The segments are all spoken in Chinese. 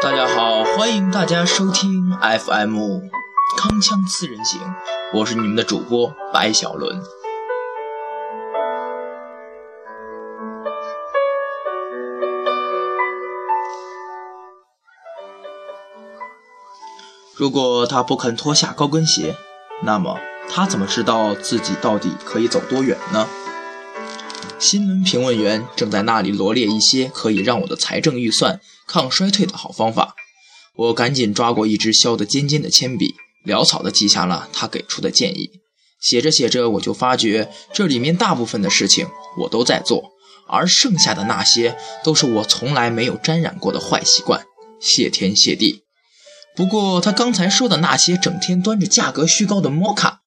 大家好，欢迎大家收听 FM《铿锵四人行》，我是你们的主播白小伦。如果他不肯脱下高跟鞋，那么他怎么知道自己到底可以走多远呢？新闻评论员正在那里罗列一些可以让我的财政预算抗衰退的好方法，我赶紧抓过一支削得尖尖的铅笔，潦草地记下了他给出的建议。写着写着，我就发觉这里面大部分的事情我都在做，而剩下的那些都是我从来没有沾染过的坏习惯。谢天谢地！不过，他刚才说的那些整天端着价格虚高的摩卡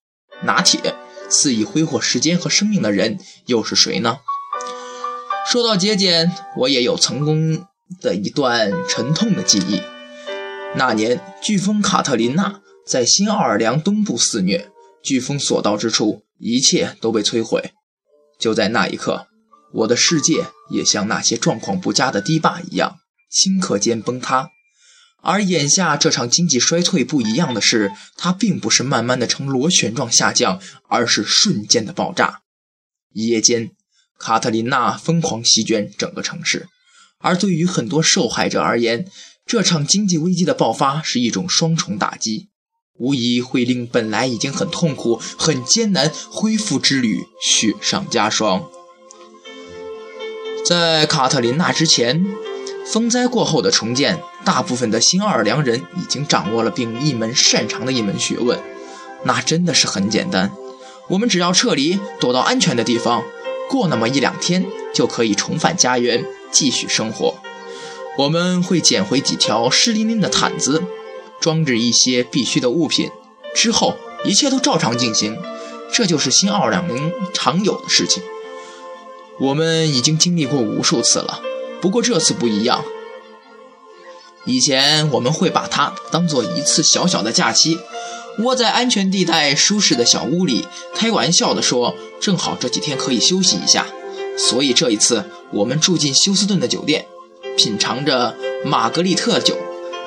拿铁，肆意挥霍时间和生命的人又是谁呢？说到节俭，我也有成功的一段沉痛的记忆。那年，飓风卡特琳娜在新奥尔良东部肆虐，飓风所到之处，一切都被摧毁。就在那一刻，我的世界也像那些状况不佳的堤坝一样，顷刻间崩塌。而眼下这场经济衰退不一样的是，它并不是慢慢的呈螺旋状下降，而是瞬间的爆炸。一夜间，卡特琳娜疯狂席卷整个城市，而对于很多受害者而言，这场经济危机的爆发是一种双重打击，无疑会令本来已经很痛苦、很艰难恢复之旅雪上加霜。在卡特琳娜之前。风灾过后的重建，大部分的新奥尔良人已经掌握了并一门擅长的一门学问，那真的是很简单。我们只要撤离，躲到安全的地方，过那么一两天就可以重返家园，继续生活。我们会捡回几条湿淋淋的毯子，装置一些必需的物品，之后一切都照常进行。这就是新奥尔良人常有的事情。我们已经经历过无数次了。不过这次不一样。以前我们会把它当做一次小小的假期，窝在安全地带舒适的小屋里，开玩笑地说：“正好这几天可以休息一下。”所以这一次，我们住进休斯顿的酒店，品尝着玛格丽特酒，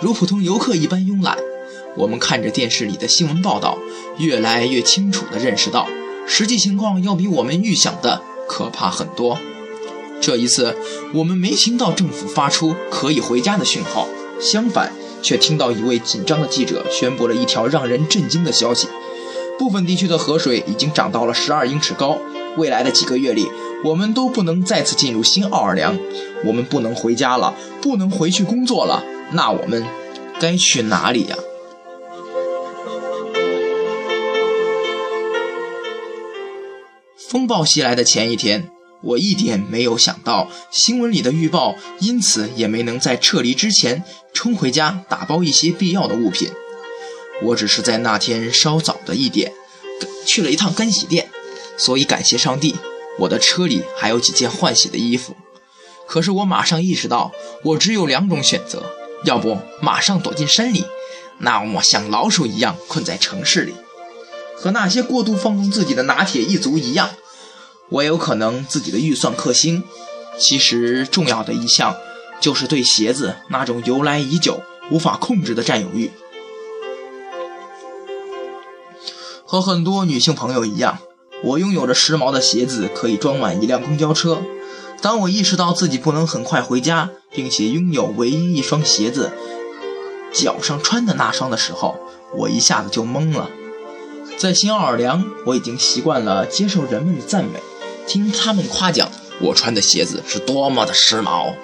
如普通游客一般慵懒。我们看着电视里的新闻报道，越来越清楚地认识到，实际情况要比我们预想的可怕很多。这一次，我们没听到政府发出可以回家的讯号，相反，却听到一位紧张的记者宣布了一条让人震惊的消息：部分地区的河水已经涨到了十二英尺高。未来的几个月里，我们都不能再次进入新奥尔良，我们不能回家了，不能回去工作了。那我们该去哪里呀？风暴袭来的前一天。我一点没有想到新闻里的预报，因此也没能在撤离之前冲回家打包一些必要的物品。我只是在那天稍早的一点去了一趟干洗店，所以感谢上帝，我的车里还有几件换洗的衣服。可是我马上意识到，我只有两种选择：要不马上躲进山里，那么像老鼠一样困在城市里，和那些过度放纵自己的拿铁一族一样。我有可能自己的预算克星，其实重要的一项就是对鞋子那种由来已久、无法控制的占有欲。和很多女性朋友一样，我拥有着时髦的鞋子，可以装满一辆公交车。当我意识到自己不能很快回家，并且拥有唯一一双鞋子脚上穿的那双的时候，我一下子就懵了。在新奥尔良，我已经习惯了接受人们的赞美。听他们夸奖我穿的鞋子是多么的时髦，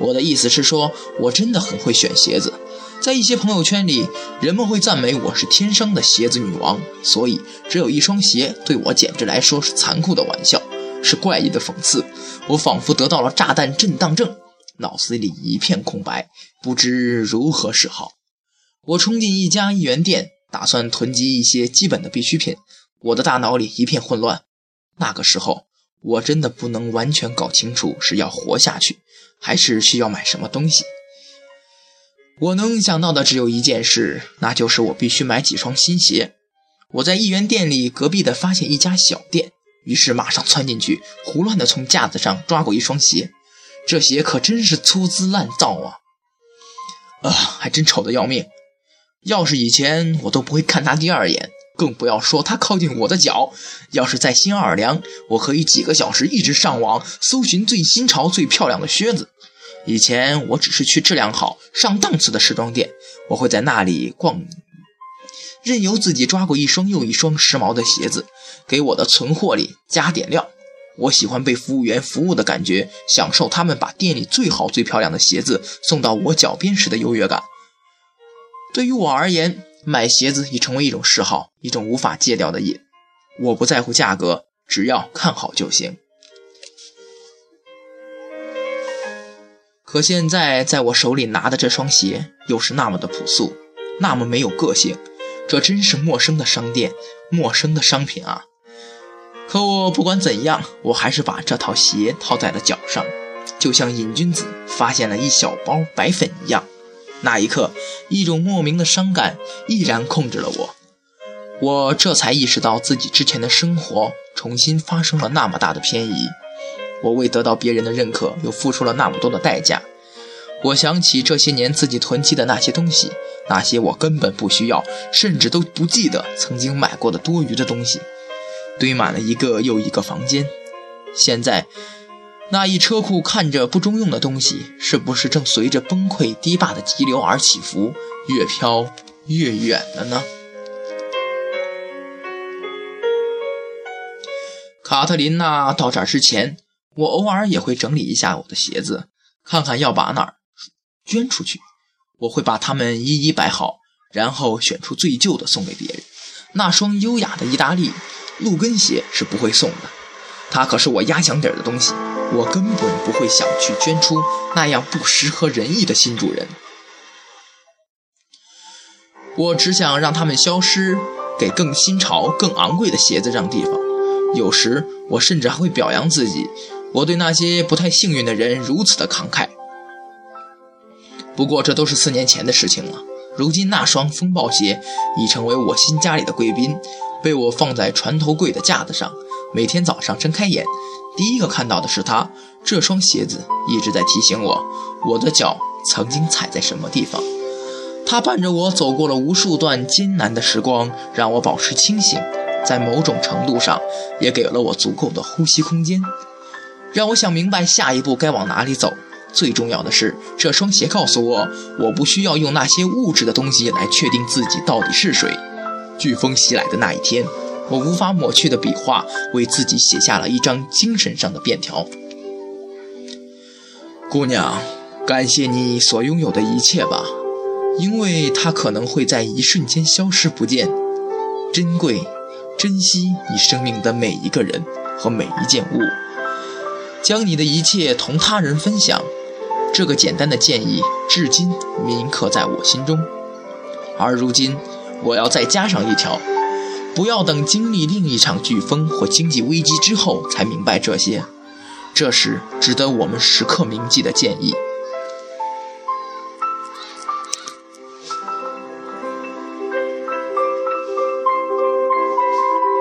我的意思是说，我真的很会选鞋子。在一些朋友圈里，人们会赞美我是天生的鞋子女王，所以只有一双鞋对我简直来说是残酷的玩笑，是怪异的讽刺。我仿佛得到了炸弹震荡症，脑子里一片空白，不知如何是好。我冲进一家一元店，打算囤积一些基本的必需品，我的大脑里一片混乱。那个时候。我真的不能完全搞清楚是要活下去，还是需要买什么东西。我能想到的只有一件事，那就是我必须买几双新鞋。我在一元店里隔壁的发现一家小店，于是马上窜进去，胡乱的从架子上抓过一双鞋。这鞋可真是粗制滥造啊！啊，还真丑得要命。要是以前我都不会看他第二眼，更不要说它靠近我的脚。要是在新奥尔良，我可以几个小时一直上网搜寻最新潮、最漂亮的靴子。以前我只是去质量好、上档次的时装店，我会在那里逛，任由自己抓过一双又一双时髦的鞋子，给我的存货里加点料。我喜欢被服务员服务的感觉，享受他们把店里最好最漂亮的鞋子送到我脚边时的优越感。对于我而言，买鞋子已成为一种嗜好，一种无法戒掉的瘾。我不在乎价格，只要看好就行。可现在，在我手里拿的这双鞋，又是那么的朴素，那么没有个性。这真是陌生的商店，陌生的商品啊！可我不管怎样，我还是把这套鞋套在了脚上，就像瘾君子发现了一小包白粉一样。那一刻，一种莫名的伤感毅然控制了我。我这才意识到自己之前的生活重新发生了那么大的偏移。我为得到别人的认可，又付出了那么多的代价。我想起这些年自己囤积的那些东西，那些我根本不需要，甚至都不记得曾经买过的多余的东西。堆满了一个又一个房间，现在那一车库看着不中用的东西，是不是正随着崩溃堤坝的急流而起伏，越飘越远了呢？卡特琳娜到这儿之前，我偶尔也会整理一下我的鞋子，看看要把哪儿捐出去。我会把它们一一摆好，然后选出最旧的送给别人。那双优雅的意大利。路跟鞋是不会送的，它可是我压箱底儿的东西，我根本不会想去捐出那样不适合人意的新主人。我只想让他们消失，给更新潮、更昂贵的鞋子让地方。有时我甚至还会表扬自己，我对那些不太幸运的人如此的慷慨。不过这都是四年前的事情了，如今那双风暴鞋已成为我新家里的贵宾。被我放在船头柜的架子上，每天早上睁开眼，第一个看到的是他。这双鞋子一直在提醒我，我的脚曾经踩在什么地方。他伴着我走过了无数段艰难的时光，让我保持清醒，在某种程度上，也给了我足够的呼吸空间，让我想明白下一步该往哪里走。最重要的是，这双鞋告诉我，我不需要用那些物质的东西来确定自己到底是谁。飓风袭来的那一天，我无法抹去的笔画，为自己写下了一张精神上的便条。姑娘，感谢你所拥有的一切吧，因为它可能会在一瞬间消失不见。珍贵，珍惜你生命的每一个人和每一件物，将你的一切同他人分享。这个简单的建议，至今铭刻在我心中。而如今。我要再加上一条，不要等经历另一场飓风或经济危机之后才明白这些。这是值得我们时刻铭记的建议。